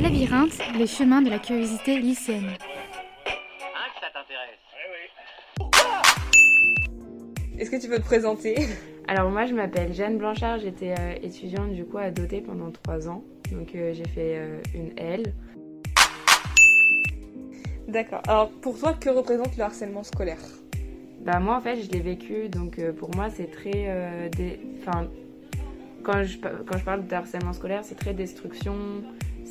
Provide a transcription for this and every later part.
Labyrinthe, les chemins de la curiosité lycéenne. Hein, que ça t'intéresse Est-ce que tu peux te présenter? Alors moi je m'appelle Jeanne Blanchard, j'étais euh, étudiante du coup à Doté pendant trois ans. Donc euh, j'ai fait euh, une L. D'accord. Alors pour toi, que représente le harcèlement scolaire? Bah moi en fait je l'ai vécu donc euh, pour moi c'est très... euh, dé- Enfin quand je, quand je parle de harcèlement scolaire c'est très destruction,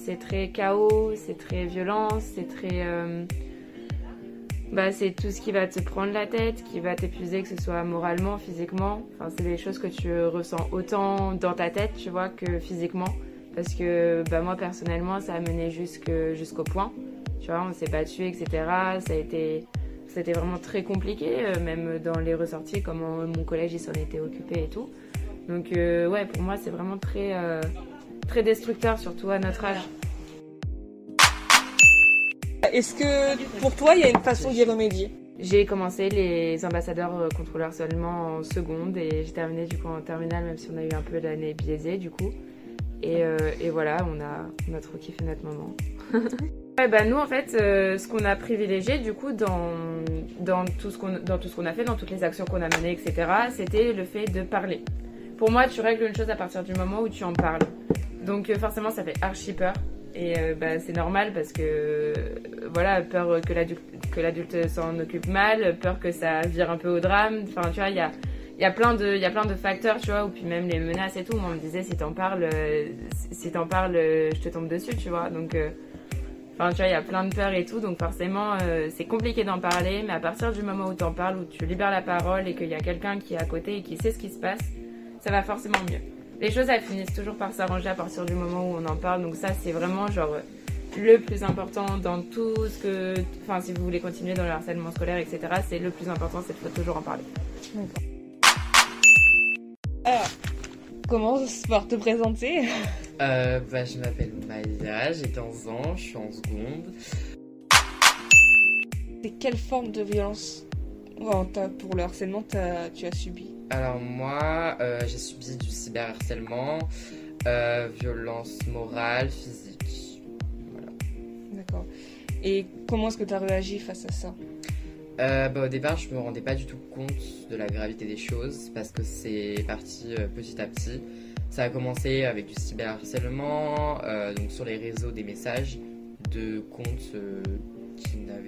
c'est très chaos, c'est très violence, c'est très... euh, Bah, c'est tout ce qui va te prendre la tête, qui va t'épuiser, que ce soit moralement, physiquement. Enfin, c'est des choses que tu ressens autant dans ta tête, tu vois, que physiquement. Parce que bah, moi, personnellement, ça a mené jusqu'au point. Tu vois, on s'est battu, etc. Ça a été, vraiment très compliqué, euh, même dans les ressorties, comment mon collège s'en était occupé et tout. Donc, euh, ouais, pour moi, c'est vraiment très, très destructeur, surtout à notre âge. Est-ce que pour toi, il y a une façon d'y remédier? J'ai commencé les ambassadeurs euh, contre le harcèlement en seconde et j'ai terminé du coup en terminale, même si on a eu un peu l'année biaisée du coup. Et, euh, et voilà, on a, on a trop kiffé notre moment. ouais, bah nous en fait, euh, ce qu'on a privilégié du coup dans, dans tout ce qu'on dans tout ce qu'on a fait, dans toutes les actions qu'on a menées, etc., c'était le fait de parler. Pour moi, tu règles une chose à partir du moment où tu en parles. Donc euh, forcément, ça fait archi peur. Et euh, bah, c'est normal parce que euh, voilà, peur que l'adulte s'en occupe mal, peur que ça vire un peu au drame. Enfin, tu vois, il y a, y, a plein de- y a plein de facteurs, tu vois, ou puis même les menaces et tout. Moi, on me disait, si t'en parles, si t'en parles, je te tombe dessus, tu vois. Donc, enfin, tu vois, il y a plein de peurs et tout. Donc, forcément, c'est compliqué d'en parler. Mais à partir du moment où t'en parles, où tu libères la parole et qu'il y a quelqu'un qui est à côté et qui sait ce qui se passe, ça va forcément mieux. Les choses, elles finissent toujours par s'arranger à partir du moment où on en parle. Donc, ça, c'est vraiment genre le plus important dans tout ce que. Enfin, si vous voulez continuer dans le harcèlement scolaire, etc., c'est le plus important, c'est qu'il faut toujours en parler. Alors, commence par te présenter? Euh, bah, je m'appelle Maya, j'ai 15 ans, je suis en seconde. C'est quelle forme de violence? T'as- pour le harcèlement t'as- tu as subi Alors moi, euh, j'ai subi du cyberharcèlement, euh, violence morale, physique. Voilà. D'accord. Et comment est-ce que tu as réagi face à ça? Euh, bah, au départ, je me rendais pas du tout compte de la gravité des choses parce que c'est parti petit à petit. Ça a commencé avec du cyberharcèlement, donc sur les réseaux des messages de comptes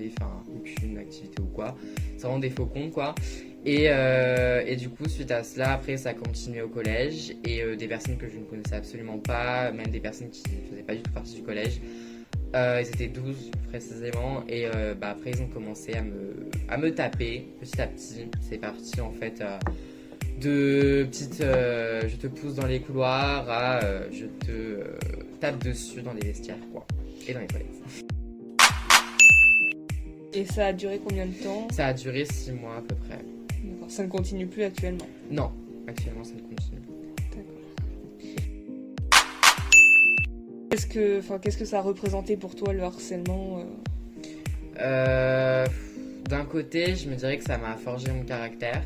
n'avaient enfin, aucune activité ou quoi. C'est vraiment des faux comptes quoi. Et, euh, et du coup, suite à cela, après, ça a continué au collège et euh, des personnes que je ne connaissais absolument pas, même des personnes qui ne faisaient pas du tout partie du collège. Euh, ils étaient 12 précisément et bah, après ils ont commencé à me, à me taper petit à petit. C'est parti en fait de petites je te pousse dans les couloirs à je te tape dessus dans les vestiaires quoi et dans les toilettes. Et ça a duré combien de temps Ça a duré 6 mois à peu près. D'accord. Ça ne continue plus actuellement. Non, actuellement ça ne continue. Qu'est-ce que, enfin, qu'est-ce que ça a représenté pour toi le harcèlement euh Euh, D'un côté, je me dirais que ça m'a forgé mon caractère.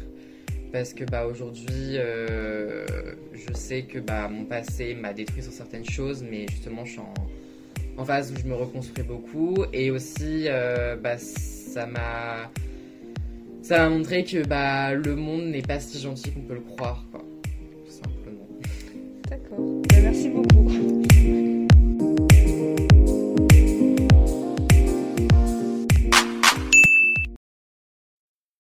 Parce que bah, aujourd'hui, euh, je sais que bah, mon passé m'a détruit sur certaines choses, mais justement, je suis en, en phase où je me reconstruis beaucoup. Et aussi, euh, bah, ça m'a ça m'a montré que bah, le monde n'est pas si gentil qu'on peut le croire. Tout simplement. D'accord.